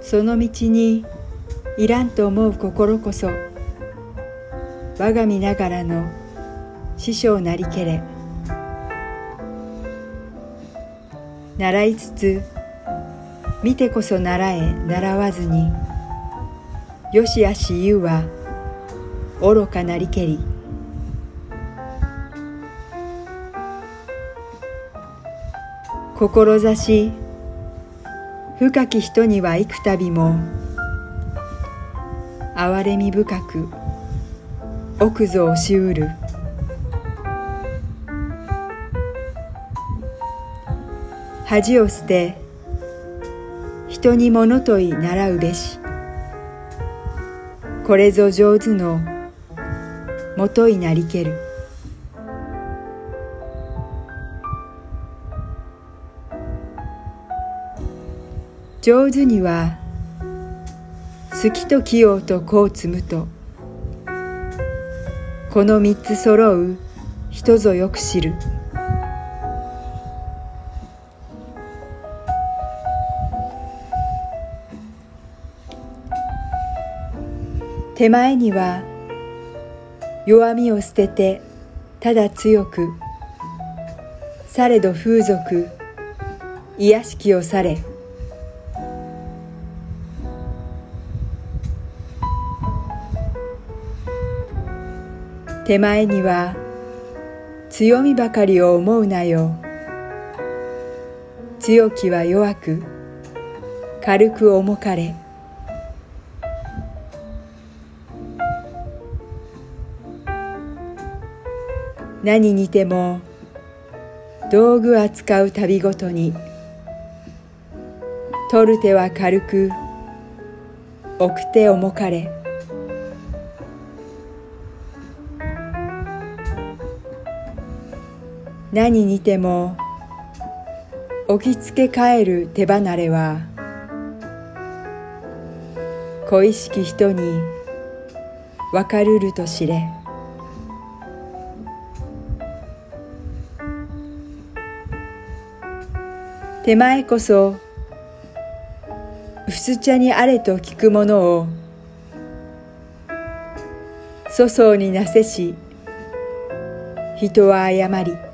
その道にいらんと思う心こそ我が身ながらの師匠なりけれ習いつつ見てこそ習え習わずによしあし言うは愚かなりけり。志。深き人には幾度も。憐れみ深く。奥ぞ押しうる。恥を捨て。人に物問い習うべし。これぞ上手のもといなりける。上手には好きと器用とこう積むとこの三つ揃う人ぞよく知る。手前には弱みを捨ててただ強くされど風俗癒しきをされ。手前には強みばかりを思うなよ。強きは弱く軽く重かれ。何にても道具扱う旅ごとに取る手は軽く置く手重かれ。何にても置きつけ帰る手離れは恋しき人にわかるると知れ。手前こそ薄茶にあれと聞くものを粗相になせし人は誤り。